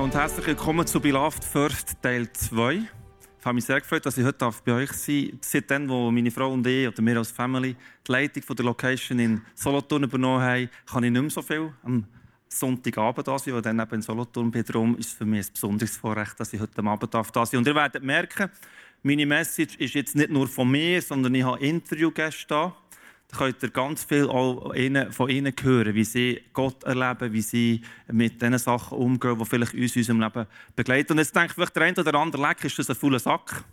Zusammen und herzlich willkommen zu Beloved First Teil 2. Ich habe mich sehr gefreut, dass ich heute bei euch sein darf. Seitdem, wo meine Frau und ich oder wir als Family die Leitung der Location in Solothurn übernommen haben, kann ich nicht mehr so viel am Sonntagabend da sein, weil dann eben in Solothurn bin. Darum ist es für mich ein besonderes Vorrecht, dass ich heute Abend da sein darf. Und ihr werdet merken, meine Message ist jetzt nicht nur von mir, sondern ich habe Interviewgäste da. Könnt ihr ganz viel von ihnen hören, wie sie Gott erleben, wie sie mit den Sachen umgehen, die vielleicht uns in unserem Leben begleiten. Und jetzt denkt vielleicht der eine oder andere, leck, ist das ein voller Sack?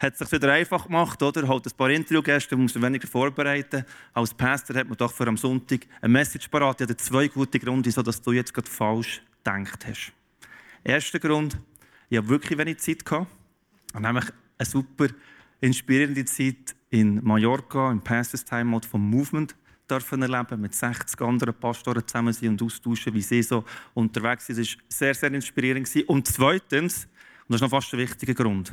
Hat sich wieder einfach gemacht, oder? Halt ein paar Interviewgäste, muss man weniger vorbereiten. Als Pastor hat man doch für am Sonntag eine Message parat. Ich habe zwei gute Gründe, sodass du jetzt gerade falsch gedacht hast. Erster Grund, ich habe wirklich wenig Zeit gehabt. Und nämlich eine super inspirierende Zeit in Mallorca, im Pastors Time vom Movement dürfen erleben, mit 60 anderen Pastoren zusammen sein und austauschen, wie sie so unterwegs sind. Das war sehr, sehr inspirierend. Und zweitens, und das ist noch fast ein wichtiger Grund,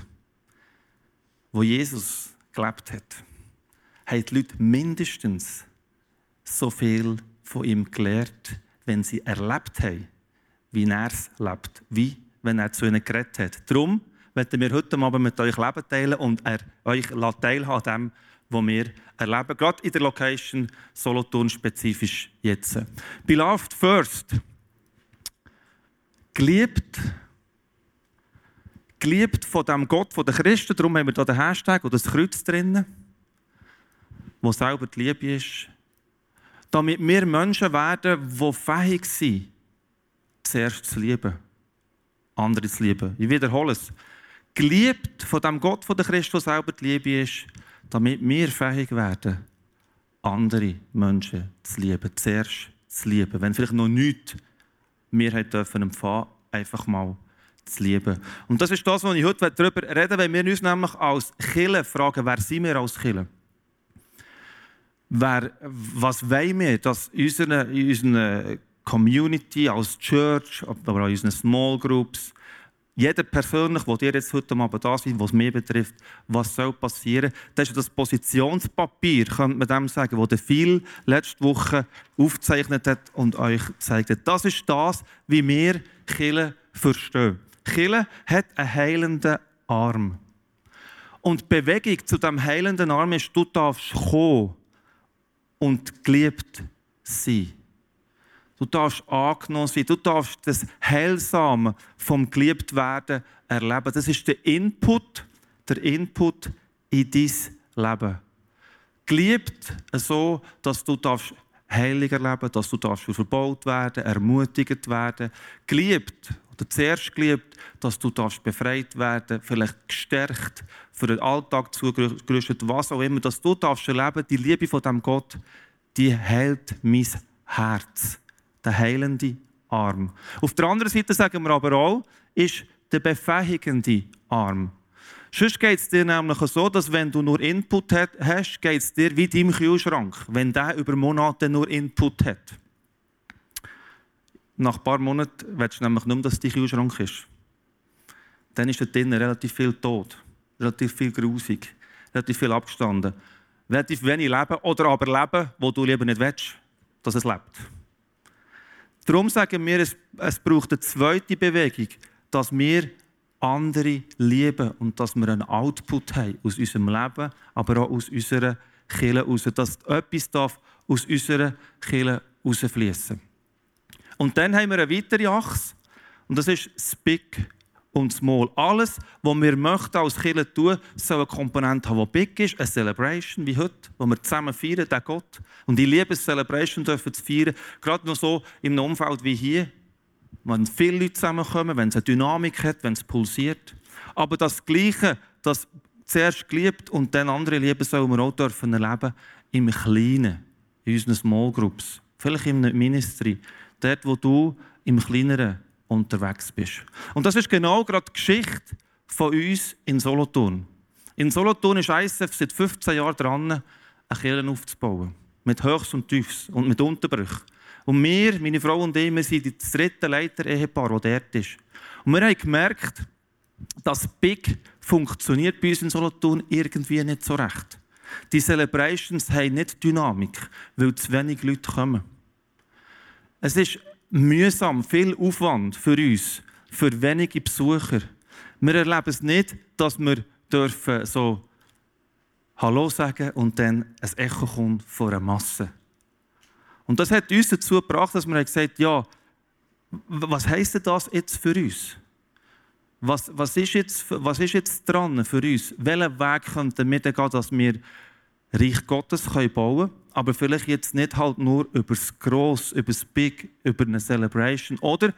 wo Jesus gelebt hat, haben die Leute mindestens so viel von ihm gelernt, wenn sie erlebt haben, wie er es lebt, wie wenn er zu ihnen geredet hat. Darum möchten wir heute Abend mit euch Leben teilen und er euch teilhaben an dem, was wir erleben. Gerade in der Location Solothurn spezifisch jetzt. Beloved first. Geliebt. Geliebt von dem Gott, von den Christen. Darum haben wir hier den Hashtag oder das Kreuz drinnen, wo selber die Liebe ist. Damit wir Menschen werden, die fähig sind, zuerst zu lieben. Andere zu lieben. Ich wiederhole es geliebt von dem Gott, von der Christus selber die Liebe ist, damit wir fähig werden, andere Menschen zu lieben, zuerst zu lieben. Wenn vielleicht noch nichts wir haben dürfen empfangen, einfach mal zu lieben. Und das ist das, was ich heute darüber reden will, wenn wir uns nämlich als Kille fragen, wer sind wir als Kille? Wer, was wollen wir, dass in unserer Community, als Church, aber auch in unseren Small Groups, jeder persönlich, der dir jetzt heute Abend da sind, was mich betrifft, was soll passieren, das ist das Positionspapier, könnte man dem sagen, das der viel letzte Woche aufgezeichnet hat und euch gezeigt hat. Das ist das, wie wir Kille verstehen. Kille hat einen heilenden Arm. Und die Bewegung zu dem heilenden Arm ist, du darfst kommen und geliebt sein. Du darfst angenommen sein. Du darfst das Heilsame vom Geliebtwerden erleben. Das ist der Input, der Input in dein Leben. Geliebt so, dass du darfst heilig erleben, dass du darfst verbaut werden, ermutigt werden. Geliebt oder zuerst geliebt, dass du darfst befreit werden, vielleicht gestärkt, für den Alltag zugerüstet, was auch immer, dass du darfst erleben, die Liebe von dem Gott, die hält mein Herz der heilende Arm. Auf der anderen Seite sagen wir aber auch, ist der befähigende Arm. Sonst geht es dir nämlich so, dass wenn du nur Input hast, geht es dir wie deinem Kühlschrank, wenn der über Monate nur Input hat. Nach ein paar Monaten willst du nämlich mehr, dass dein Kühlschrank ist. Dann ist da drinnen relativ viel tot, relativ viel grusig, relativ viel abgestanden, relativ wenig Leben oder aber Leben, wo du lieber nicht willst, dass es lebt. Darum sagen wir, es, es braucht eine zweite Bewegung, dass wir andere lieben und dass wir einen Output haben aus unserem Leben, aber auch aus unserer Kirche heraus. Dass etwas darf aus unserer Kirche herausfließen Und dann haben wir eine weitere Achse Und das ist das Big und Small. Alles, was wir möchten als Kirche tun, soll eine Komponente haben, die big ist, eine Celebration wie heute, wo wir zusammen feiern, den Gott. Und ich liebe es, Celebration zu feiern, gerade noch so im Umfeld wie hier, wenn viele Leute zusammenkommen, wenn es eine Dynamik hat, wenn es pulsiert. Aber das Gleiche, das zuerst geliebt und dann andere lieben, sollen wir auch dürfen erleben im Kleinen, in unseren Small Groups, vielleicht im Ministry, dort, wo du im Kleineren unterwegs bist. Und das ist genau gerade die Geschichte von uns in Solothurn. In Solothurn ist ISF seit 15 Jahren dran, eine Kirche aufzubauen. Mit Höchst und Tiefs und mit Unterbrüchen. Und wir, meine Frau und ich, wir sind das dritte Leiter-Ehepaar, das dort ist. Und wir haben gemerkt, dass Big funktioniert bei uns in Solothurn irgendwie nicht so recht. Die Celebrations haben nicht Dynamik, weil zu wenig Leute kommen. Es ist mühsam, viel Aufwand für uns, für wenige Besucher. Wir erleben es nicht, dass wir dürfen so Hallo sagen und dann ein Echo kommt von einer Masse. Und das hat uns dazu gebracht, dass wir gesagt haben, ja, was heisst das jetzt für uns? Was, was, ist jetzt, was ist jetzt dran für uns? Welchen Weg könnten wir gehen, dass wir Reich Gottes bauen können, aber vielleicht jetzt nicht halt nur über das Gross, über das Big, über eine Celebration oder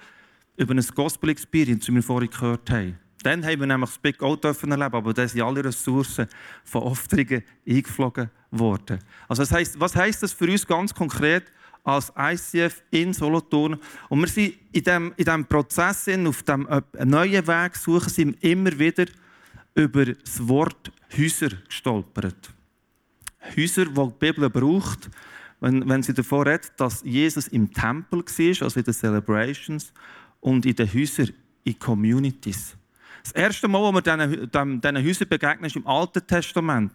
über eine Gospel Experience, wie wir vorhin gehört haben. Dann haben wir nämlich das Big auch dürfen erleben, aber da sind alle Ressourcen von Aufträgen eingeflogen worden. Also das heisst, was heisst das für uns ganz konkret als ICF in Solothurn? Und wir sind in diesem in dem Prozess, auf diesem äh, neuen Weg suchen, sind immer wieder über das Wort Häuser gestolpert. Häuser, die die Bibel braucht, wenn, wenn sie davon redet, dass Jesus im Tempel war, also in den Celebrations, und in den Häusern, in Communities. Das erste Mal, wo wir diesen, diesen Häusern begegnen, ist im Alten Testament.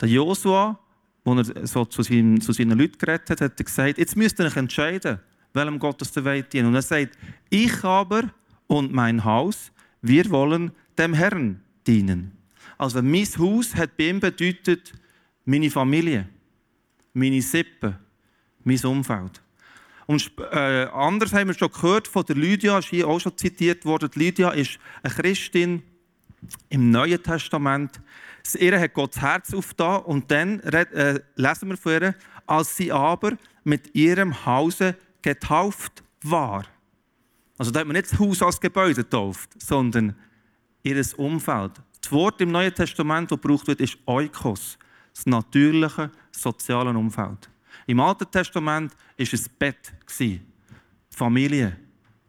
Der Josua, als er so zu, seinen, zu seinen Leuten geredet hat, hat er gesagt, jetzt müsst ihr euch entscheiden, welchem Gottes der Welt dienen. Und er sagt, ich aber und mein Haus, wir wollen dem Herrn dienen. Also mein Haus hat bei ihm bedeutet, meine Familie, meine Sippe, mein Umfeld. Und äh, anders haben wir schon gehört von der Lydia, ist hier auch schon zitiert worden. Lydia ist eine Christin im Neuen Testament. Ihr hat Gottes Herz aufgetan und dann äh, lesen wir von ihr, als sie aber mit ihrem Hause getauft war. Also da hat man nicht das Haus als Gebäude getauft, sondern ihr Umfeld. Das Wort im Neuen Testament, das gebraucht wird, ist Oikos das natürliche soziale Umfeld. Im Alten Testament war es Bett, die Familie,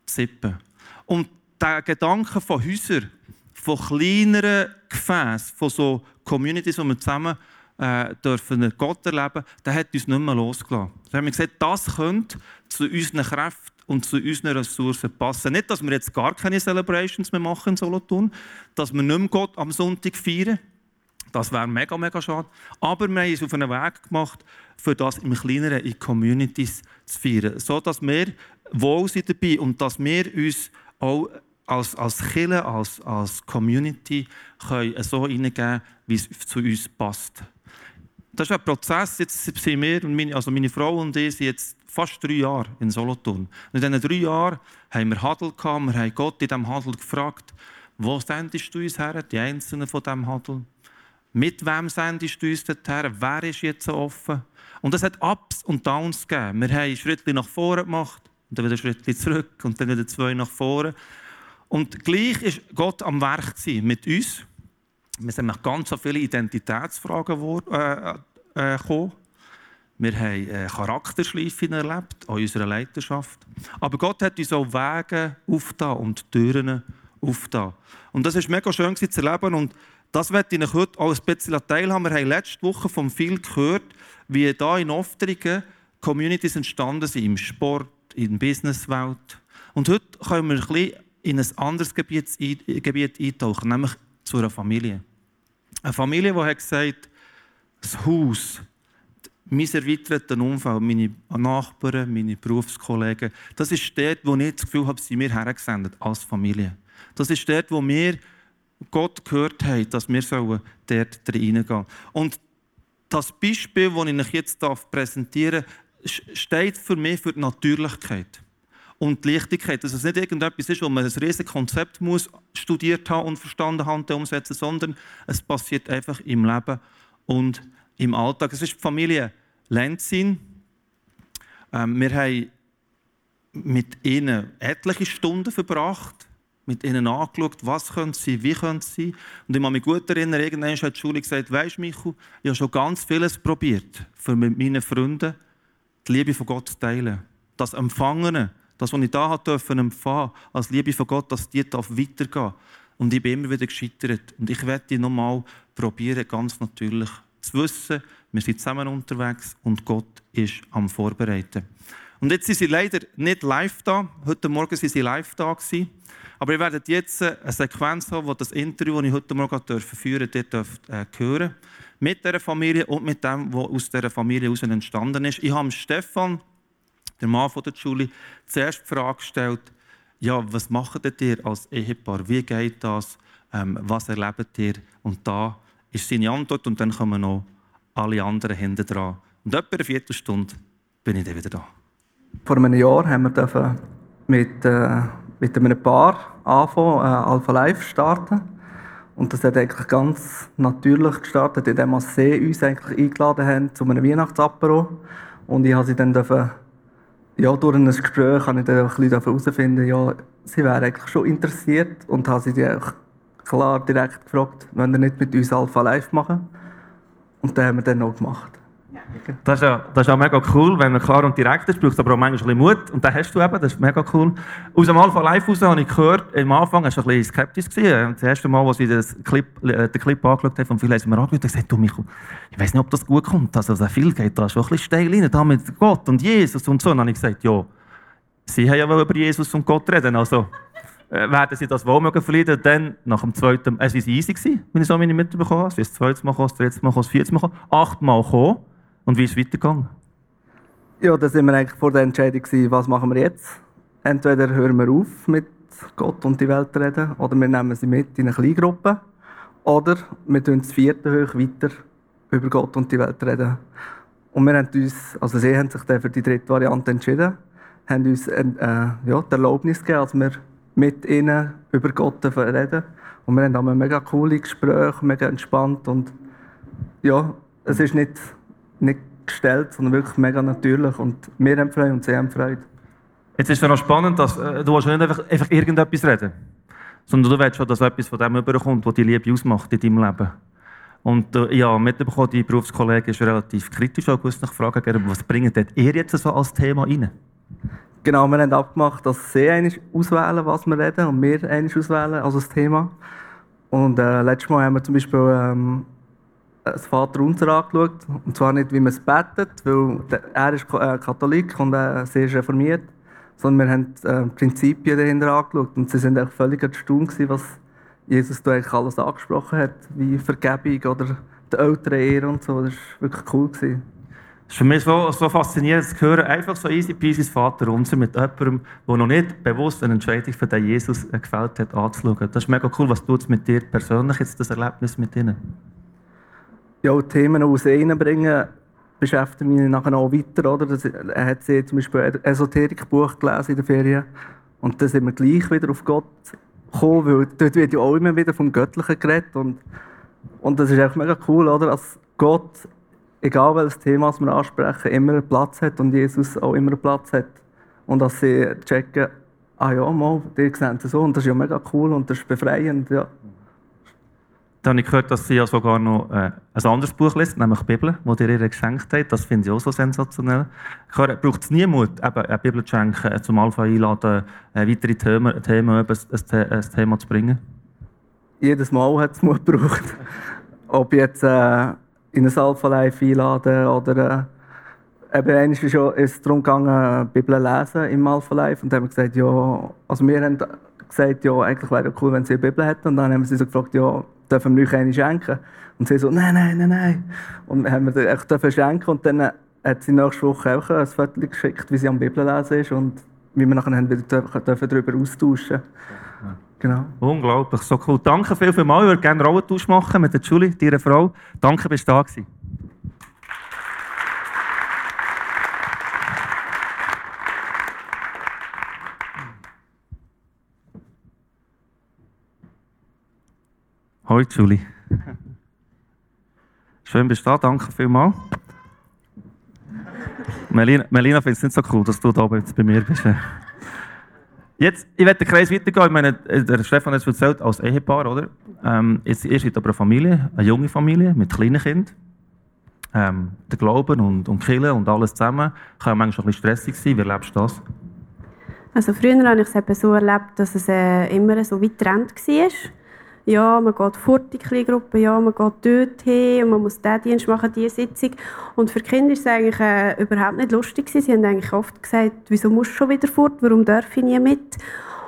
die Sippe. Und der Gedanke von Häusern, von kleineren Gefäßen, von so Communities, wo wir zusammen äh, dürfen Gott erleben, der hat uns nicht mehr losgelassen. Da haben wir gesagt, das könnte zu unseren Kräften und zu unseren Ressourcen passen. Nicht, dass wir jetzt gar keine Celebrations mehr machen in Solothurn, dass wir nicht mehr Gott am Sonntag feiern, das wäre mega, mega schade. Aber wir haben uns auf einen Weg gemacht, für das im Kleineren in Communities zu feiern. So dass wir wohl sind dabei und dass wir uns auch als, als Kirche, als, als Community können so hineingeben wie es zu uns passt. Das ist ein Prozess. Jetzt sind wir, meine, also meine Frau und ich, sind jetzt fast drei Jahre in Solothurn. Und in diesen drei Jahren haben wir Hadel gehabt, wir haben Gott in diesem Hadel gefragt, wo sendest du uns her, die Einzelnen von diesem Hadel? Mit wem sendest du uns dorthin? Wer ist jetzt so offen? Und es hat Ups und Downs gegeben. Wir haben Schritte nach vorne gemacht, und dann wieder Schritte zurück und dann wieder zwei nach vorne. Und gleich ist Gott am Werk mit uns. Wir sind nach ganz viele Identitätsfragen äh, äh, gekommen. Wir haben äh, Charakterschleifen erlebt, an unserer Leidenschaft. Aber Gott hat uns auch Wege aufgetan und Türen aufgetan. Und das ist mega schön zu erleben. Und das werde ich heute auch ein bisschen teilhaben. Wir haben letzte Woche von viel gehört, wie da in Oftringen Communities entstanden sind, im Sport, in der Businesswelt. Und heute können wir ein bisschen in ein anderes Gebiet, Gebiet eintauchen, nämlich zu einer Familie. Eine Familie, die hat gesagt das Haus, mein erweitertes Umfeld, meine Nachbarn, meine Berufskollegen, das ist dort, wo ich das Gefühl habe, sie mir hergesendet als Familie. Das ist dort, wo wir Gott gehört haben, dass wir dort reingehen. Und das Beispiel, das ich euch jetzt präsentieren darf, steht für mich für die Natürlichkeit. und die Leichtigkeit, dass es nicht irgendetwas ist, wo man ein riesiges Konzept muss studiert haben und verstanden haben umsetzen, sondern es passiert einfach im Leben und im Alltag. Es ist die Familie Lenzin. Ähm, wir haben mit ihnen etliche Stunden verbracht, mit ihnen angeschaut, was können sie, wie können sie. Und ich kann mich gut erinnern, irgendwann hat die Schule gesagt, weisst Michael, ich habe schon ganz vieles probiert, für mit meinen Freunden die Liebe von Gott zu teilen. Das Empfangene, das, was ich da empfangen durfte, als Liebe von Gott, dass die darf weitergehen Und ich bin immer wieder gescheitert. Und ich werde nochmal probieren, ganz natürlich zu wissen, wir sind zusammen unterwegs und Gott ist am Vorbereiten. Und jetzt sind sie leider nicht live da. Heute Morgen sind sie live da gewesen. Aber ihr werdet jetzt eine Sequenz haben, wo das Interview, das ich heute Morgen führen durfte, dürft, äh, hören. Mit dieser Familie und mit dem, was aus dieser Familie heraus entstanden ist. Ich habe Stefan, der Mann von der Julie, zuerst die Frage gestellt, ja, was macht ihr als Ehepaar? Wie geht das? Ähm, was erlebt ihr? Und da ist seine Antwort und dann kommen noch alle anderen hinten dran. Und etwa eine Viertelstunde bin ich dann wieder da. Vor einem Jahr haben wir mit, äh, mit einem Paar anfangen, äh, Alpha Life starten. Und das hat eigentlich ganz natürlich gestartet, indem sie uns eigentlich eingeladen haben zu einem Weihnachtsapero. Und ich habe sie dann dürfen, ja, durch ein Gespräch habe ich dann ein bisschen herausfinden, ja, sie wäre eigentlich schon interessiert und habe sie dann klar direkt gefragt, wenn ihr nicht mit uns Alpha Live machen. Und das haben wir dann auch gemacht. Das ist, ja, das ist auch mega cool, wenn man klar und direkt ist, braucht aber auch manchmal ein Mut. Und das hast du eben, das ist mega cool. Aus dem Alpha Live raus habe ich gehört, am Anfang warst du ein bisschen skeptisch. Gewesen. Das erste Mal, als ich das Clip, äh, den Clip angeschaut habe, von vielen haben mir angeschaut und gesagt, du Michael, ich weiß nicht, ob das gut kommt. Also, sehr viel geht da schon ein bisschen steil rein, da mit Gott und Jesus und so. Und dann habe ich gesagt, ja, sie haben ja über Jesus und Gott reden, also äh, werden sie das wohl mögen verlieren. Dann, nach dem zweiten, es war easy, gewesen, wenn ich so meine mitbekommen habe. Es ist das zweite Mal gekommen, das dritte Mal gekommen, das vierte Mal gekommen, achtmal gekommen. Und wie ist es weitergegangen? Ja, da sind wir eigentlich vor der Entscheidung was machen wir jetzt? Entweder hören wir auf mit Gott und die Welt reden, oder wir nehmen sie mit in eine Kleingruppe, oder wir tun das vierte hoch weiter über Gott und die Welt reden. Und wir haben uns, also sie haben sich dann für die dritte Variante entschieden, haben uns äh, ja, die Erlaubnis gegeben, als wir mit ihnen über Gott reden. Und wir haben dann mega coole Gespräche, mega entspannt und ja, es ist nicht nicht gestellt, sondern wirklich mega natürlich. Und wir haben Freude und sie haben Freude. Jetzt ist es noch spannend, dass äh, du nicht einfach, einfach irgendetwas reden sondern du willst schon, dass etwas von dem überkommt, was die Liebe ausmacht in deinem Leben. Und äh, ja, mitbekommen, die Berufskollege ist relativ kritisch auch nach Fragen was bringt ihr jetzt so als Thema rein? Genau, wir haben abgemacht, dass sie eigentlich auswählen, was wir reden, und wir eigentlich auswählen, also das Thema. Und äh, letztes Mal haben wir zum Beispiel ähm, das Vater unser angeschaut. Und zwar nicht, wie man es betet, weil er ist äh, Katholik und äh, sie ist reformiert, sondern wir haben äh, Prinzipien dahinter angeschaut. Und sie sind völlig erstaunt, was Jesus da eigentlich alles angesprochen hat, wie Vergebung oder die älteren Ehre und so. Das war wirklich cool. Es ist für mich so, so faszinierend zu hören, einfach so easy peasy Vater unser mit jemandem, der noch nicht bewusst eine Entscheidung für den Jesus gefällt hat, anzuschauen. Das ist mega cool. Was tut es mit dir persönlich jetzt, das Erlebnis mit ihnen? Ja, Themen aus reinbringen, beschäftigt mich nachher auch weiter. Oder? Das, er hat sie zum Beispiel ein Esoterikbuch gelesen in der Ferien. Und dann sind wir gleich wieder auf Gott gekommen, weil dort wird ja auch immer wieder vom Göttlichen geredet. Und, und das ist einfach mega cool, oder? dass Gott, egal welches Thema wir ansprechen, immer einen Platz hat und Jesus auch immer einen Platz hat. Und dass sie checken, ah ja, mal, die sehen es so. Und das ist ja mega cool und das ist befreiend. Ja. Dann habe ich gehört, dass sie ja sogar noch äh, ein anderes Buch liest, nämlich die Bibel, die ihr geschenkt habt. Das finde ich auch so sensationell. Braucht es nie Mut, eben eine Bibel zu schenken, äh, zum Alpha einladen, äh, weitere Themen, Themen ein, ein, ein, Thema zu bringen? Jedes Mal hat es Mut gebraucht. Ob jetzt äh, in ein Alpha Live einladen oder äh, eben einmal ist es darum gegangen, Bibel lesen im Alpha Live und dann haben wir gesagt, ja, also wir haben gesagt, ja, eigentlich wäre es cool, wenn sie eine Bibel hätten und dann haben wir sie so gefragt, ja, dürfen wir euch eine schenken? Und sie so, nein, nein, nein, nein. Und haben wir echt schenken und dann hat sie nächste Woche auch ein Foto geschickt, wie sie am Bibel lesen ist und wie wir nachher wieder dürfen darüber austauschen Genau. Unglaublich, so cool. Danke viel, viel mal. Ich würde gerne einen Rollentausch machen mit der Julie, deiner Frau. Danke, bist du da gewesen. Hoi, Julie. Schön bist du da, danke vielmals. Melina, Melina findet es nicht so cool, dass du da jetzt bei mir bist. Jetzt, ich werde den Kreis weitergehen. Ich meine, der Stefan hat es erzählt, als Ehepaar, oder? Ähm, jetzt, ihr seid aber eine Familie, eine junge Familie mit kleinen Kindern. Ähm, der Glauben und, und Killen und alles zusammen kann manchmal ein bisschen stressig sein. Wie erlebst du das? Also früher habe ich es so erlebt, dass es äh, immer so weit getrennt war. Ja, man geht in die Kleingruppe, ja, man geht dort hin und man muss diesen Dienst machen, diese Sitzung. Und für Kinder war es eigentlich äh, überhaupt nicht lustig. Sie haben eigentlich oft gesagt, wieso musst du schon wieder fort, warum darf ich nie mit?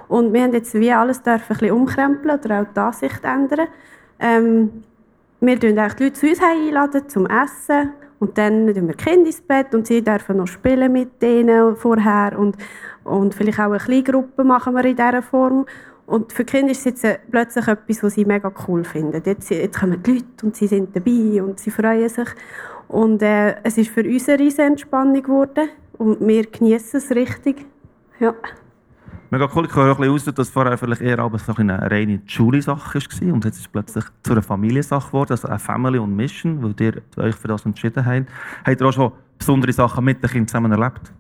Und wir haben jetzt wie alles dürfen ein bisschen umkrempeln oder auch die Ansicht ändern. Ähm, wir laden die Leute zu uns einladen zum Essen und dann tun wir die Kinder ins Bett und sie dürfen noch spielen mit denen vorher und, und vielleicht auch eine Kleingruppe machen wir in dieser Form. Und für die Kinder ist es jetzt plötzlich etwas, was sie mega cool finden. Jetzt, jetzt kommen die Leute und sie sind dabei und sie freuen sich. Und äh, es ist für uns eine riesige Entspannung geworden und wir genießen es richtig. Ja. Mega cool. Ich höre auch ein bisschen aus, dass vorher vielleicht eher so eine reine Schule-Sache war und jetzt ist es plötzlich zu einer Familiensache geworden, also eine Family und Mission, weil ihr euch für das entschieden habt. Habt ihr auch schon besondere Sachen mit den Kindern zusammen erlebt?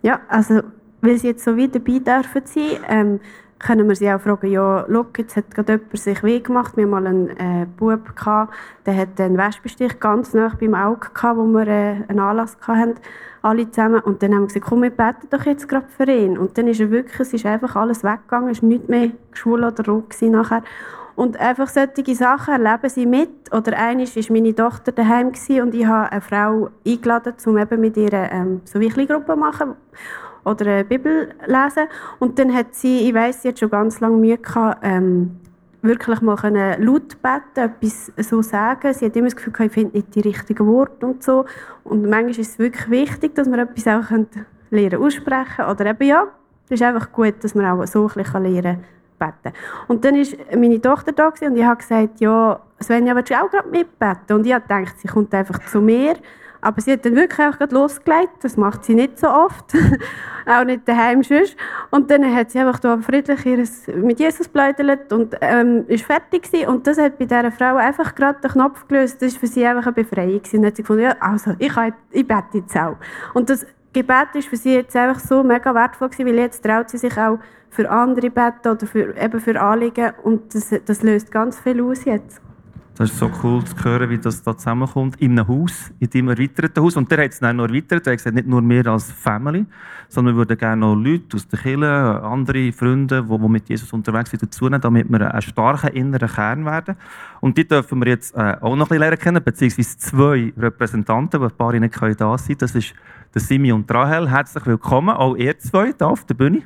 Ja, also weil sie jetzt so weit dabei dürfen sein, ähm, können wir sie auch fragen, ja, schau, jetzt hat gerade jemand sich weh gemacht. Wir hatten mal einen äh, Bub, gehabt, der hatte einen Wespenstich ganz nah beim Auge, gehabt, wo wir äh, einen Anlass hatten, alle zusammen. Und dann haben wir gesagt, komm, wir beten doch jetzt gerade für ihn. Und dann ist er wirklich, es ist einfach alles weggegangen, es war nicht mehr schwul oder rot nachher. Und einfach solche Sachen erleben sie mit. Oder eines war meine Tochter daheim und ich habe eine Frau eingeladen, um eben mit ihr ähm, so eine Gruppe zu machen oder eine Bibel lesen. Und dann hat sie, ich weiß, sie hat schon ganz lange Mühe gehabt, ähm, wirklich mal können laut beten, etwas so sagen. Sie hat immer das Gefühl, ich finde nicht die richtigen Worte und so. Und manchmal ist es wirklich wichtig, dass man etwas auch lernen aussprechen Oder eben ja, es ist einfach gut, dass man auch so ein bisschen lernen beten. Und dann war meine Tochter da und ich habe gesagt, ja, Svenja, willst du auch gerade mitbeten? Und ich habe gedacht, sie kommt einfach zu mir aber sie hat dann wirklich auch losgelegt. Das macht sie nicht so oft. auch nicht daheim sonst. Und dann hat sie einfach da friedlich ihres mit Jesus bläudert und ähm, ist fertig gewesen. Und das hat bei dieser Frau einfach gerade den Knopf gelöst. Das war für sie einfach eine Befreiung. Und dann hat sie gefunden, ja, also, ich, ich bete jetzt auch. Und das Gebet ist für sie jetzt einfach so mega wertvoll gewesen, weil jetzt traut sie sich auch für andere beten oder für, eben für Anliegen. Und das, das löst ganz viel aus jetzt. Das ist so cool zu hören, wie das da zusammenkommt. In einem Haus, in deinem erweiterten Haus. Und der hat es dann noch erweitert. Er hat gesagt, nicht nur wir als Family, sondern wir würden gerne noch Leute aus der Kirche, andere Freunde, die, mit Jesus unterwegs sind, dazu nehmen, damit wir einen starken inneren Kern werden. Und die dürfen wir jetzt äh, auch noch ein bisschen lernen kennen, beziehungsweise zwei Repräsentanten, die ein paar nicht da sein können. Das ist der Simi und Rahel. Herzlich willkommen, auch ihr zwei hier auf der Bühne.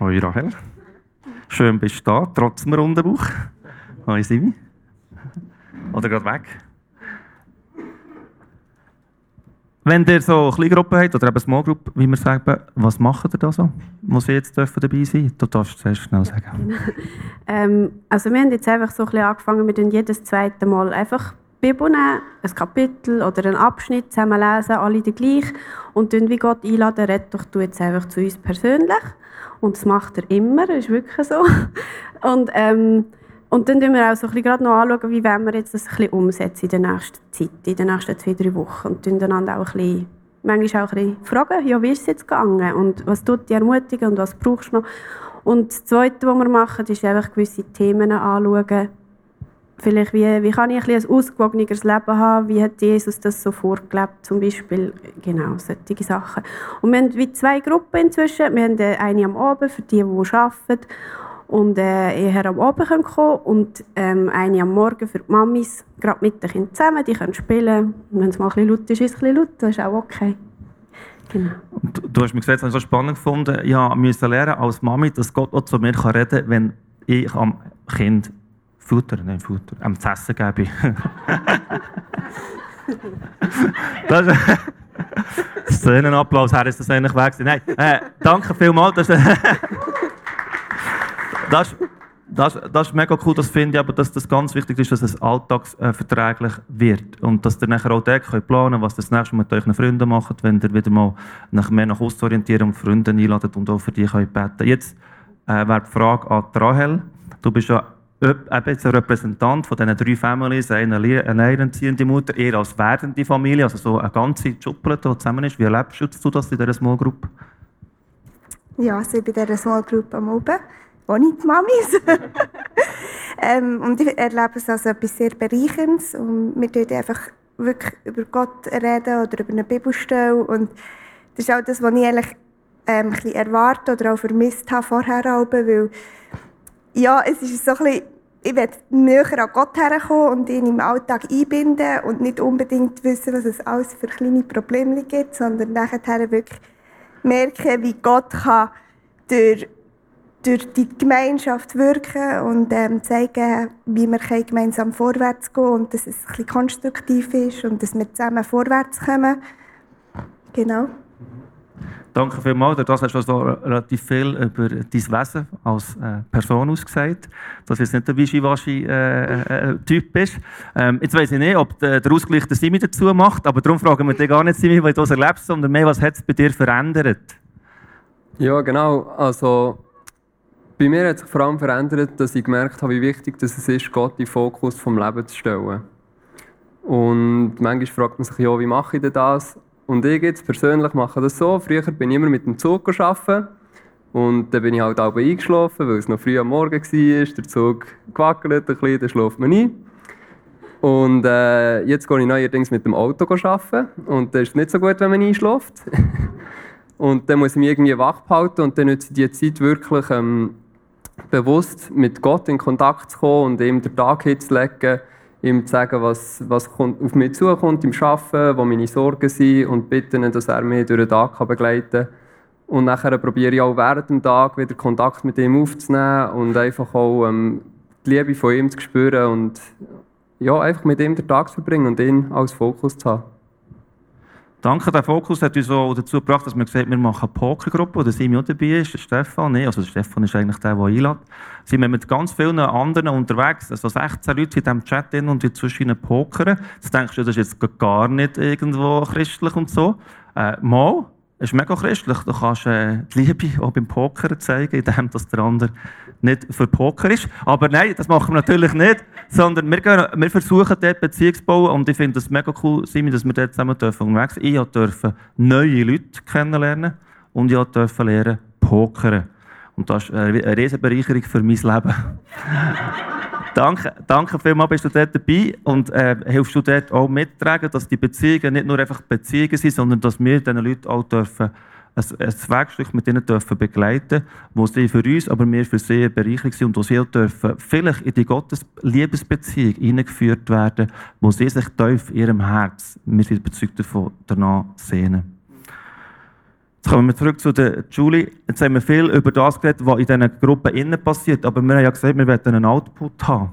Hoi Rahel. Schön bist du da, trotz dem runden Bauch. Hoi Simi. Oder gerade weg. Wenn ihr so eine kleine Gruppe habt, oder eben Small Group, wie wir sagen, was macht ihr da so, wo sie jetzt dabei sein? Du darfst zuerst schnell sagen. ähm, also wir haben jetzt einfach so ein bisschen angefangen, wir tun jedes zweite Mal einfach Bibel nehmen, ein Kapitel oder einen Abschnitt zusammen lesen, alle die gleich, und dann wie Gott einladen, red doch du jetzt einfach zu uns persönlich. Und das macht er immer, das ist wirklich so. Und, ähm, und dann schauen wir auch so ein bisschen noch anschauen, wie wir jetzt das bisschen umsetzen in der nächsten Zeit, in den nächsten zwei, drei Wochen. Und dann einander auch ein bisschen, manchmal auch ein bisschen fragen, ja, wie ist es jetzt gegangen? Und was tut dich ermutigen und was brauchst du noch? Und das Zweite, was wir machen, ist einfach gewisse Themen anschauen, vielleicht, wie, wie kann ich ein, ein ausgewogeneres Leben haben, wie hat Jesus das so vorgelebt, zum Beispiel, genau, solche Sachen. Und wir haben wie zwei Gruppen inzwischen, wir haben eine am Abend für die, die arbeiten. Und äh, eher am Abend können kommen. Und ähm, eine am Morgen für die Mamis, gerade mit den Kindern zusammen, die können spielen. Wenn es mal ein bisschen laut. Ist, ist es ein bisschen laut, das ist auch okay. Genau. Du, du, hast mir gesagt, das ich so spannend gefunden, ich musste lernen als Mami, dass Gott auch zu mir reden kann, wenn ich am Kind Futter, nein, Futter. Am zu essen gebe ich. das, ist ein Applaus, her ist das eigentlich weg. Nein, äh, danke vielmals. Das, das, das, das ist mega cool, das finde ich, aber dass das ganz wichtig ist, dass es alltagsverträglich wird. Und dass ihr nachher auch dort könnt planen was ihr das nächste Mal mit euren Freunden macht, wenn ihr wieder mal nach, mehr nach Ost orientieren und Freunde einladet und auch für die könnt beten. Jetzt äh, wäre die Frage an Rahel. Du bist ja eben ein Repräsentant von diesen drei Familien, eine alleinerziehende Mutter, eher als werdende Familie, also so eine ganze Schuppel, die zusammen ist. Wie erlebst du das in dieser Small Group? Ja, also ich bin in dieser Small Group am Oben, ohne die Mamis. ähm, und ich erlebe es als etwas sehr Bereicherndes. Und wir reden einfach wirklich über Gott reden oder über eine Bibelstelle. Und das ist auch das, was ich eigentlich ähm, ein bisschen erwartet oder auch vermisst habe vorher. Weil ja, es ist so ein bisschen, ich will näher an Gott herkommen und ihn im Alltag einbinden und nicht unbedingt wissen, was es alles für kleine Probleme gibt, sondern nachher wirklich merken, wie Gott kann durch, durch die Gemeinschaft wirken und ähm, zeigen, wie wir gemeinsam vorwärts gehen und dass es ein bisschen konstruktiv ist und dass wir zusammen vorwärts kommen. Genau. Danke vielmals. Du hast schon so relativ viel über dein Wesen als äh, Person ausgesagt, dass du jetzt nicht der Wischiwaschi-Typ äh, äh, bist. Ähm, jetzt weiss ich nicht, ob der, der Ausgleich der Simi dazu macht, aber darum fragen wir dich gar nicht, Simi, weil du das erlebst, sondern mehr, was hat es bei dir verändert? Ja, genau. Also, bei mir hat sich vor allem verändert, dass ich gemerkt habe, wie wichtig dass es ist, Gott in den Fokus des Lebens zu stellen. Und manchmal fragt man sich, ja, wie mache ich denn das? Und ich jetzt persönlich mache das so. Früher bin ich immer mit dem Zug arbeiten. Und dann bin ich halt auch eingeschlafen, weil es noch früh am Morgen war. Der Zug gewackelt ein bisschen, dann schläft man ein. Und äh, jetzt gehe ich neuerdings mit dem Auto arbeiten. Und das ist nicht so gut, wenn man einschläft. und dann muss ich mich irgendwie wach behalten und dann nutze ich die Zeit wirklich ähm, bewusst mit Gott in Kontakt zu kommen und ihm den Tag hinzulegen ihm zu sagen, was, was auf mich zukommt im Arbeiten, wo meine Sorgen sind und bitten, dass er mich durch den Tag begleiten kann. Und nachher probiere ich auch während dem Tag wieder Kontakt mit ihm aufzunehmen und einfach auch ähm, die Liebe von ihm zu spüren und ja, einfach mit ihm den Tag zu verbringen und ihn als Fokus zu haben. Danke, der Fokus hat uns auch dazu gebracht, dass wir gesagt wir machen eine Pokergruppe, wo der Simi auch dabei ist, der Stefan, nee, also der Stefan ist eigentlich der, der einlädt. Sind wir mit ganz vielen anderen unterwegs, also 16 Leute in diesem Chat drin und zwischen ihnen pokern. Jetzt denkst du, das ist jetzt gar nicht irgendwo christlich und so. Äh, mal, ist mega christlich. Du kannst äh, die Liebe auch beim Pokern zeigen, indem dass der andere nicht für Poker ist. Aber nein, das machen wir natürlich nicht, sondern wir, gehen, wir versuchen dort Beziehungen zu bauen und ich finde es mega cool, Simi, dass wir dort zusammen dürfen Ich durfte neue Leute kennenlernen und ich durfte lernen pokern. Und das ist eine riesige Bereicherung für mein Leben. danke, danke vielmals, bist du dort dabei und äh, hilfst du dort auch mittragen, dass die Beziehungen nicht nur einfach Beziehungen sind, sondern dass wir diesen Leuten auch dürfen ein, ein Wegstück mit ihnen dürfen begleiten wo sie für uns, aber wir für sie eine Bereicherung sind und wo sie auch dürfen vielleicht in die Gottes-Liebesbeziehung hineingeführt werden, wo sie sich tief in ihrem Herz, wir sind überzeugt davon, danach sehnen. Jetzt kommen wir zurück zu der Julie. Jetzt haben wir viel über das geredet, was in diesen Gruppen innen passiert, aber wir haben ja gesagt, wir wollen einen Output haben.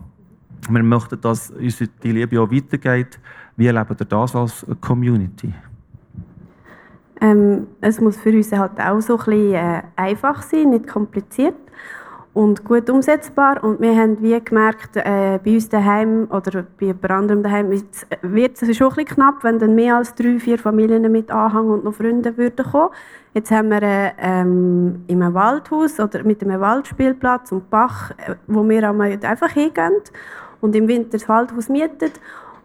Wir möchten, dass unsere die Liebe auch weitergeht. Wie erleben wir das als Community? Ähm, es muss für uns halt auch so ein bisschen äh, einfach sein, nicht kompliziert und gut umsetzbar. Und wir haben wie gemerkt, äh, bei uns daheim oder bei jemand anderem daheim wird es schon ein knapp, wenn dann mehr als drei, vier Familien mit Anhang und noch Freunde würden kommen. Jetzt haben wir äh, ähm, in einem Waldhaus oder mit einem Waldspielplatz und Bach, äh, wo wir einfach hingehen und im Winter das Waldhaus mieten.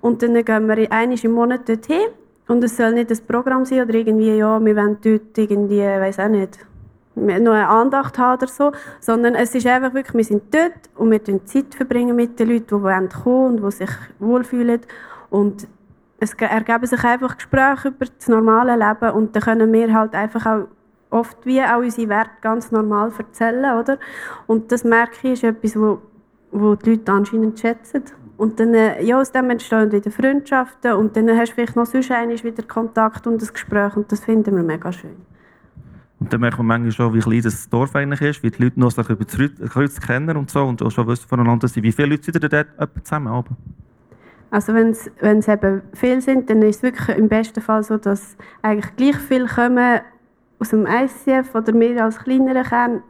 Und dann gehen wir einmal im Monat dorthin und es soll nicht ein Programm sein oder irgendwie, ja, wir wollen dort irgendwie, weiß auch nicht, noch eine Andacht haben oder so, sondern es ist einfach wirklich, wir sind dort und wir verbringen Zeit verbringen mit den Leuten, die kommen wollen und die sich wohlfühlen und es ergeben sich einfach Gespräche über das normale Leben und dann können wir halt einfach auch oft wie auch unsere Werte ganz normal erzählen, oder? Und das merke ich, ist etwas, wo, wo die Leute anscheinend schätzen. Und dann, äh, ja, aus dem entstehen wieder Freundschaften und dann hast du vielleicht noch sonst wieder Kontakt und ein Gespräch und das finden wir mega schön. Und dann merkt man manchmal schon, wie klein das Dorf eigentlich ist, wie die Leute noch sich über das Kreuz kennen und so und auch schon wissen voneinander sind. Wie viele Leute sind da dort zusammen? Also wenn es eben viele sind, dann ist es wirklich im besten Fall so, dass eigentlich gleich viele kommen aus dem ICF oder wir als kleineren Kern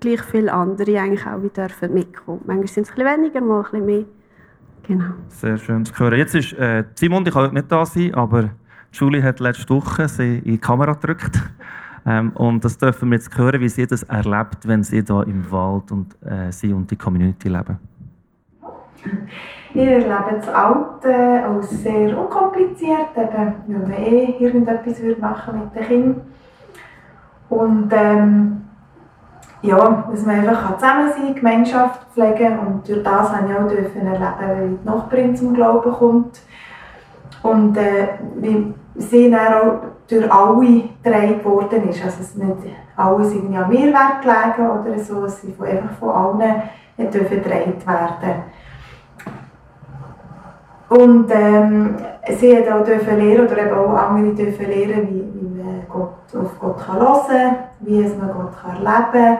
gleich viele andere eigentlich auch wieder dürfen mitkommen. Manchmal sind es ein bisschen weniger, mal ein bisschen mehr. Genau. Sehr schön zu hören. Jetzt ist äh, Simon, ich kann heute nicht da sein, aber Julie hat letzte Woche sie in die Kamera gedrückt. Ähm, und das dürfen wir jetzt hören, wie sie das erlebt, wenn sie da im Wald und äh, sie und die Community leben. Ich erlebe das Alte als sehr unkompliziert, eben, weil man eh irgendetwas machen mit den Kindern. Und ähm, ja, dass man einfach zusammen sein kann, Gemeinschaft pflegen und durch das habe ich auch dürfen erleben, wie die Nachbarin zum Glauben kommt. Und äh, wie sie dann auch durch alle getragen worden ist. Also es nicht alles irgendwie an mir gelegen oder so, es sind einfach von allen getragen werden. Und ähm, sie hat auch dürfen lernen, oder eben auch andere dürfen lernen, wie, wie man Gott, auf Gott kann hören wie es man Gott kann erleben kann,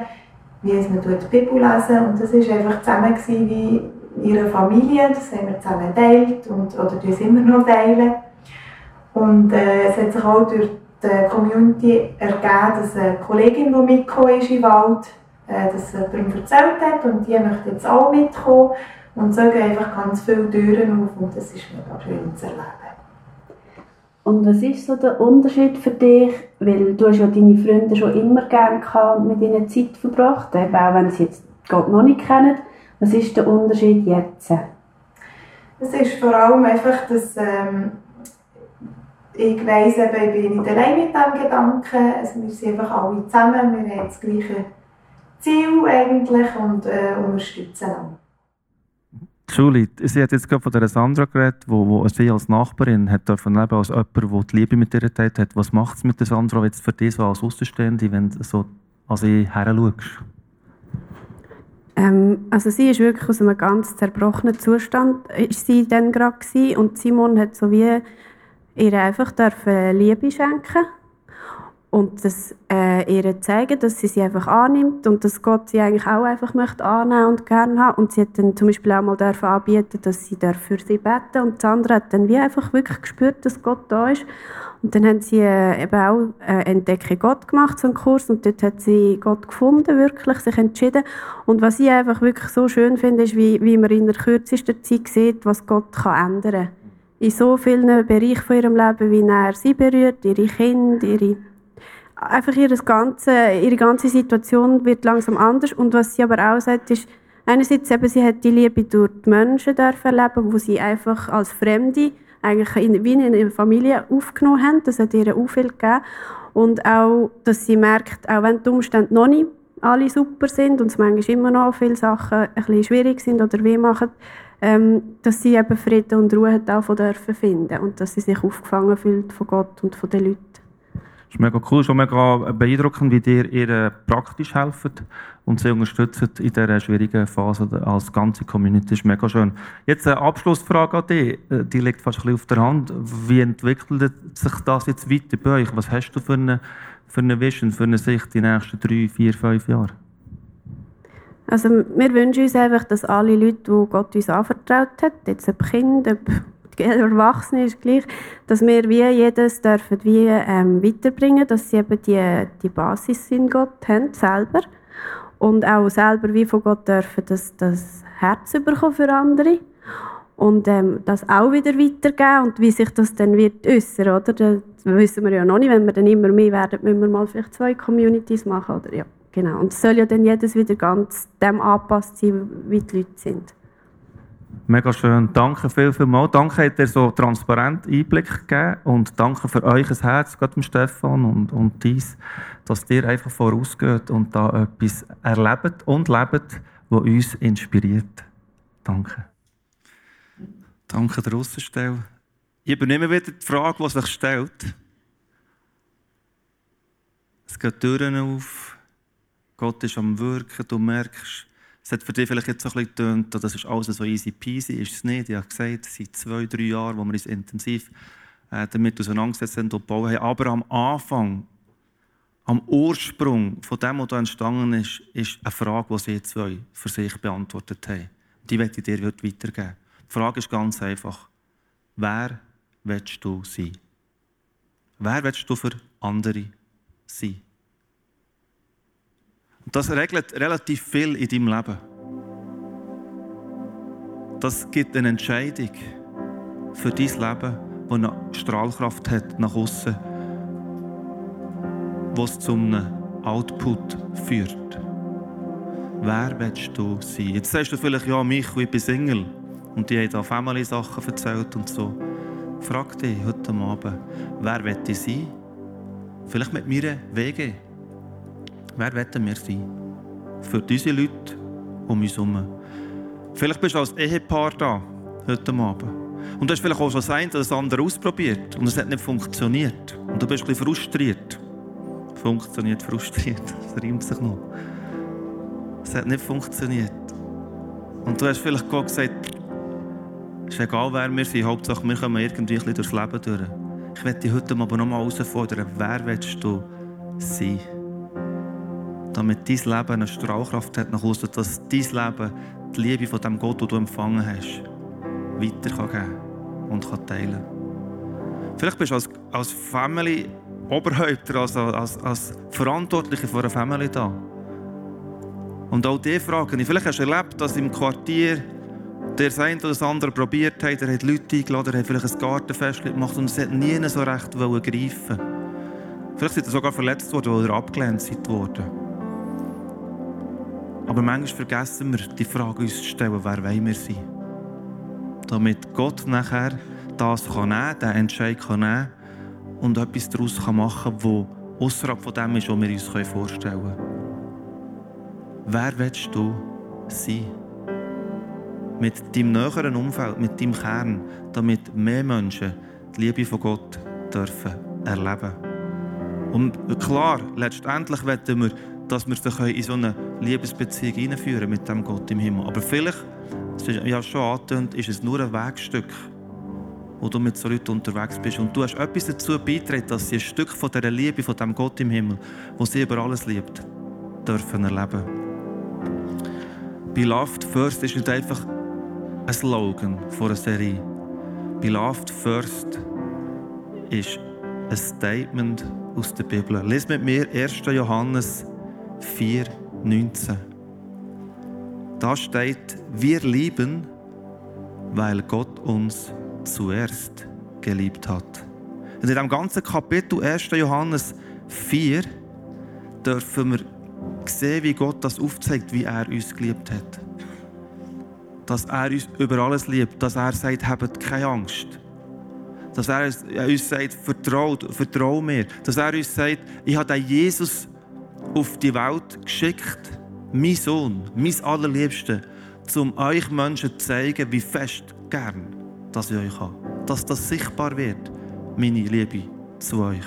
wie es man die Bibel lesen Und das war einfach zusammen wie in ihrer Familie, das haben wir zusammen geteilt und, oder das immer noch teilen. Und äh, es hat sich auch durch die Community ergeben, dass eine Kollegin, die mitgekommen ist im Wald, äh, das jemandem erzählt hat und die möchte jetzt auch mitkommen. Und so gehen einfach ganz viele Türen auf und das ist mega schön zu erleben. Und was ist so der Unterschied für dich? Weil du hast ja deine Freunde schon immer gerne gehabt und mit ihnen Zeit verbracht, eben auch wenn sie jetzt Gott noch nicht kennen. Was ist der Unterschied jetzt? Es ist vor allem einfach, dass ähm, ich weiss, eben, ich bin nicht allein mit diesem Gedanken. Also wir sind einfach alle zusammen, wir haben das gleiche Ziel eigentlich und äh, unterstützen uns. Julie, sie hat jetzt gerade von der Sandra geredet, wo, wo sie als Nachbarin hat davon leben, als jemand, der die Liebe mit ihr geteilt hat. Was macht es mit der Sandra jetzt für dich so als Außenstehende, wenn du so an sie her schaust? Ähm, also sie ist wirklich aus einem ganz zerbrochenen Zustand ist sie dann gerade und Simon hat so wie ihr einfach Liebe schenken und das äh, ihr zeigen, dass sie sie einfach annimmt und dass Gott sie eigentlich auch einfach möchte annehmen und gerne haben. Und sie hat dann zum Beispiel auch mal anbieten, dass sie für sie beten und Sandra hat dann wie einfach wirklich gespürt, dass Gott da ist. Und dann haben sie äh, eben auch äh, Entdecke Gott gemacht, so einen Kurs, und dort hat sie Gott gefunden, wirklich, sich entschieden. Und was ich einfach wirklich so schön finde, ist, wie, wie man in der kürzesten Zeit sieht, was Gott kann ändern kann. In so vielen Bereichen von ihrem Leben, wie er sie berührt, ihre Kinder, ihre einfach ihre ganze, ihre ganze Situation wird langsam anders. Und was sie aber auch sagt, ist, einerseits eben, sie hat die Liebe durch die Menschen erleben, wo sie einfach als Fremde eigentlich in, wie in eine Familie aufgenommen haben. Das hat ihr auch viel gegeben. Und auch, dass sie merkt, auch wenn die Umstände noch nicht alle super sind und es manchmal immer noch viele Sachen ein bisschen schwierig sind oder weh machen, ähm, dass sie eben Frieden und Ruhe davon dürfen finden und dass sie sich aufgefangen fühlt von Gott und von den Leuten. Das ist mega cool, schon mega beeindruckend, wie ihr ihr praktisch helft und sie unterstützt in dieser schwierigen Phase als ganze Community. Das ist mega schön. Jetzt eine Abschlussfrage an dich, äh, die liegt fast ein bisschen auf der Hand. Wie entwickelt sich das jetzt weiter bei euch? Was hast du für eine, für eine Vision, für eine Sicht die nächsten drei, vier, fünf Jahre? Also wir wünschen uns einfach, dass alle Leute, die Gott uns anvertraut hat, jetzt ob Kind, ob Erwachsene ist gleich, dass wir wie jedes dürfen wie ähm, weiterbringen, dass sie eben die, die Basis in Gott haben, selber. Und auch selber wie von Gott dürfen das, das Herz bekommen für andere. Und ähm, das auch wieder weitergeben und wie sich das dann wird äußern, oder? Das wissen wir ja noch nicht. Wenn wir dann immer mehr werden, müssen wir mal vielleicht zwei Communities machen, oder? Ja, genau. Und es soll ja dann jedes wieder ganz dem angepasst sein, wie die Leute sind. Mega schön. Danke viel, viel mal. Danke, dass ihr so transparent Einblick gegeben und danke für euch Herz, gerade dem Stefan und, und dies, dass ihr einfach vorausgeht und da etwas erlebt und lebt, was uns inspiriert. Danke. Danke der Aussenstelle. Ich übernehme wieder die Frage, die sich stellt. Es geht Türen auf. Gott ist am Wirken. Du merkst, es hat für dich vielleicht jetzt so ein bisschen getönt, das ist alles so easy peasy, ist es nicht. Ich habe gesagt, es sind zwei, drei Jahre, wo wir uns intensiv äh, damit auseinandergesetzt haben und gebaut haben. Aber am Anfang, am Ursprung von dem, was da entstanden ist, ist eine Frage, die sie zwei für sich beantwortet haben. Die möchte ich dir weitergeben. Die Frage ist ganz einfach. Wer willst du sein? Wer willst du für andere sein? Und das regelt relativ viel in deinem Leben. Das gibt eine Entscheidung für dein Leben, die eine Strahlkraft hat nach außen, was zu einem Output führt. Wer willst du sein? Jetzt sagst du vielleicht, ja, mich, ich bin Single. Und die haben da Family-Sachen erzählt und so. Frag dich heute Abend, wer will ich sein? Vielleicht mit mir WG. Wer wollen wir sein? Für diese Leute um uns herum. Vielleicht bist du als Ehepaar da, heute Abend. Und du hast vielleicht auch schon das eine oder das andere ausprobiert und es hat nicht funktioniert. Und du bist ein bisschen frustriert. Funktioniert, frustriert, das reimt sich noch. Es hat nicht funktioniert. Und du hast vielleicht Gott gesagt, es ist egal, wer wir sind, Hauptsache wir kommen irgendwie ein bisschen durchs Leben durch. Ich möchte dich heute aber noch mal herausfordern, wer willst du sein? Damit dein Leben eine Strahlkraft hat nach außen, dass dein Leben die Liebe von dem Gott, den du empfangen hast, weitergeben kann und kann teilen Vielleicht bist du als, als Family Oberhäupter, als, als, als Verantwortlicher für eine Family da. Und auch die fragen, vielleicht hast du erlebt, dass im Quartier der eine oder das andere probiert hat, er hat Leute eingeladen, er hat vielleicht ein Gartenfest gemacht und es hat nie so recht greifen Vielleicht sind er sogar verletzt worden oder abgelehnt worden. Aber manchmal vergessen wir, die Frage uns zu stellen, wer wollen wir sein? Damit Gott nachher das kann nehmen, den Entscheid kann nehmen und etwas daraus machen kann, das außerhalb von dem ist, was wir uns vorstellen können. Wer willst du sein? Mit deinem näheren Umfeld, mit deinem Kern, damit mehr Menschen die Liebe von Gott dürfen erleben. Und klar, letztendlich wollen wir, dass wir sich in so eine Liebesbeziehung hineinführen mit dem Gott im Himmel. Aber vielleicht, wie ja schon angetönt, ist es nur ein Wegstück, wo du mit so Leuten unterwegs bist. Und du hast etwas dazu beitragen, dass sie ein Stück von dieser Liebe, von dem Gott im Himmel, wo sie über alles liebt, dürfen erleben. Beloved First ist nicht einfach ein Slogan von einer Serie. Beloved First ist ein Statement aus der Bibel. Lies mit mir 1. Johannes 4, 19. Da steht, wir lieben, weil Gott uns zuerst geliebt hat. Und in diesem ganzen Kapitel 1. Johannes 4 dürfen wir sehen, wie Gott das aufzeigt, wie er uns geliebt hat. Dass er uns über alles liebt, dass er sagt, habt keine Angst. Dass er uns sagt, vertraut, vertrau mir. Dass er uns sagt, ich habe den Jesus auf die Welt geschickt, mein Sohn, mein Allerliebster, um euch Menschen zu zeigen, wie fest gern dass ich euch habe. Dass das sichtbar wird, meine Liebe zu euch.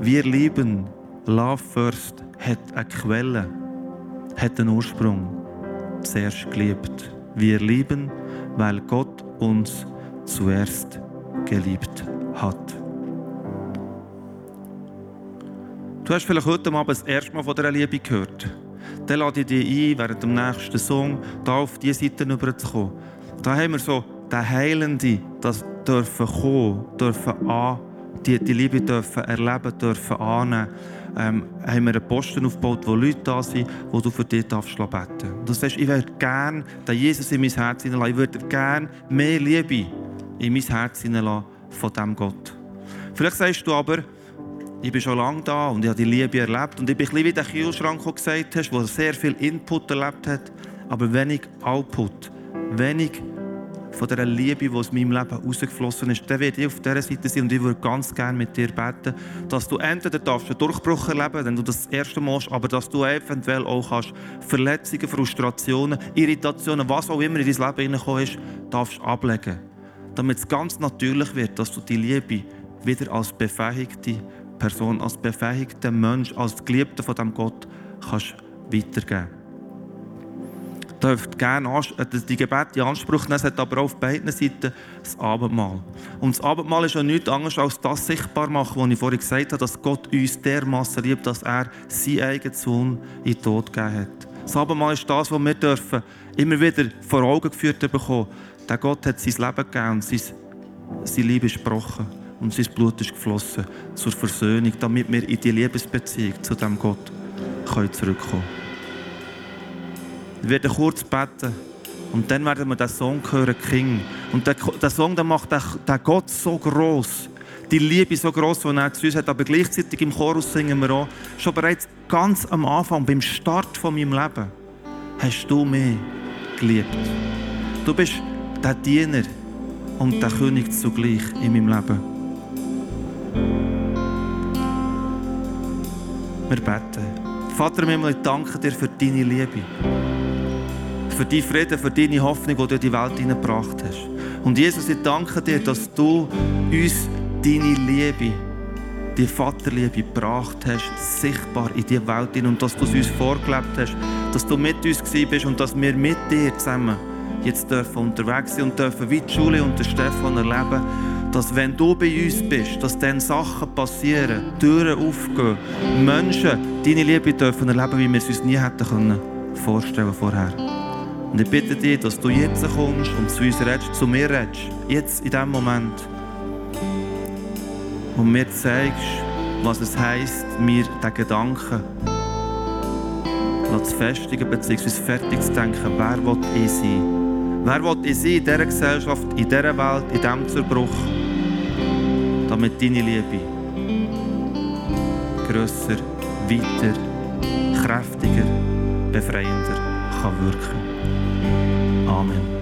Wir lieben Love First hat eine Quelle, hat einen Ursprung. Zuerst geliebt. Wir lieben, weil Gott uns zuerst geliebt hat. Du hast vielleicht heute Abend das erste Mal von dieser Liebe gehört. Dann lade ich dich ein, während dem nächsten Song da auf diese Seite rüberzukommen. Da haben wir so den Heilenden, das dürfen kommen, dürfen an, die, die Liebe dürfen erleben, dürfen annehmen. Ähm, haben wir einen Posten aufgebaut, wo Leute da sind, wo du für dich darfst beten darfst. Du sagst, ich würde gerne den Jesus in mein Herz hineinlassen. Ich würde gerne mehr Liebe in mein Herz hineinlassen von diesem Gott. Vielleicht sagst du aber, ich bin schon lange da und ich habe die Liebe erlebt. Und ich bin ein bisschen wie der Kühlschrank, den gesagt hast, der sehr viel Input erlebt hat, aber wenig Output. Wenig von dieser Liebe, die aus meinem Leben rausgeflossen ist, dann werde ich auf dieser Seite sein und ich würde ganz gerne mit dir beten, dass du entweder darfst einen Durchbruch erleben wenn du das, das erste Mal machst, aber dass du eventuell auch kannst Verletzungen, Frustrationen, Irritationen, was auch immer in dein Leben hineingekommen ist, darfst ablegen. Damit es ganz natürlich wird, dass du die Liebe wieder als befähigte Person, als befähigter Mensch, als Geliebter von diesem Gott kannst weitergeben dürft gerne die Gebete in Anspruch nehmen. Es hat aber auf beiden Seiten das Abendmahl. Und das Abendmahl ist ja nichts anderes als das sichtbar machen, was ich vorhin gesagt habe, dass Gott uns dermaßen liebt, dass er seinen eigenen Sohn in den Tod gegeben hat. Das Abendmahl ist das, was wir dürfen immer wieder vor Augen geführt bekommen. Der Gott hat sein Leben gegeben und seine Liebe gesprochen. Und sein Blut ist geflossen zur Versöhnung, damit wir in die Liebesbeziehung zu dem Gott können zurückkommen Ich werde kurz beten und dann werden wir den Song hören, King. Und der, der Song der macht den Gott so groß die Liebe so groß, die er zu uns hat. Aber gleichzeitig im Chorus singen wir auch, schon bereits ganz am Anfang, beim Start von meinem Leben, hast du mich geliebt. Du bist der Diener und der König zugleich in meinem Leben. Wir beten. Vater im ich danke dir für deine Liebe. Für deinen Frieden, für deine Hoffnung, die du in die Welt hineingebracht hast. Und Jesus, ich danke dir, dass du uns deine Liebe, die Vaterliebe gebracht hast, sichtbar in die Welt hin und dass du es uns vorgelebt hast, dass du mit uns bist und dass wir mit dir zusammen jetzt dürfen unterwegs sein und dürfen wie die Schule und der Stefan erleben, dass wenn du bei uns bist, dass dann Sachen passieren, Türen aufgehen, Menschen deine Liebe dürfen erleben, wie wir es uns nie hätten können vorstellen vorher. Und ich bitte dich, dass du jetzt kommst und zu uns redest, zu mir redest, jetzt in diesem Moment und mir zeigst, was es heisst, mir den Gedanken zu festigen bzw. fertig zu denken, wer will ich sein? Wer will ich sein in dieser Gesellschaft, in dieser Welt, in diesem Zerbruch, damit deine Liebe grösser, weiter, kräftiger, befreiender kann wirken. Amen.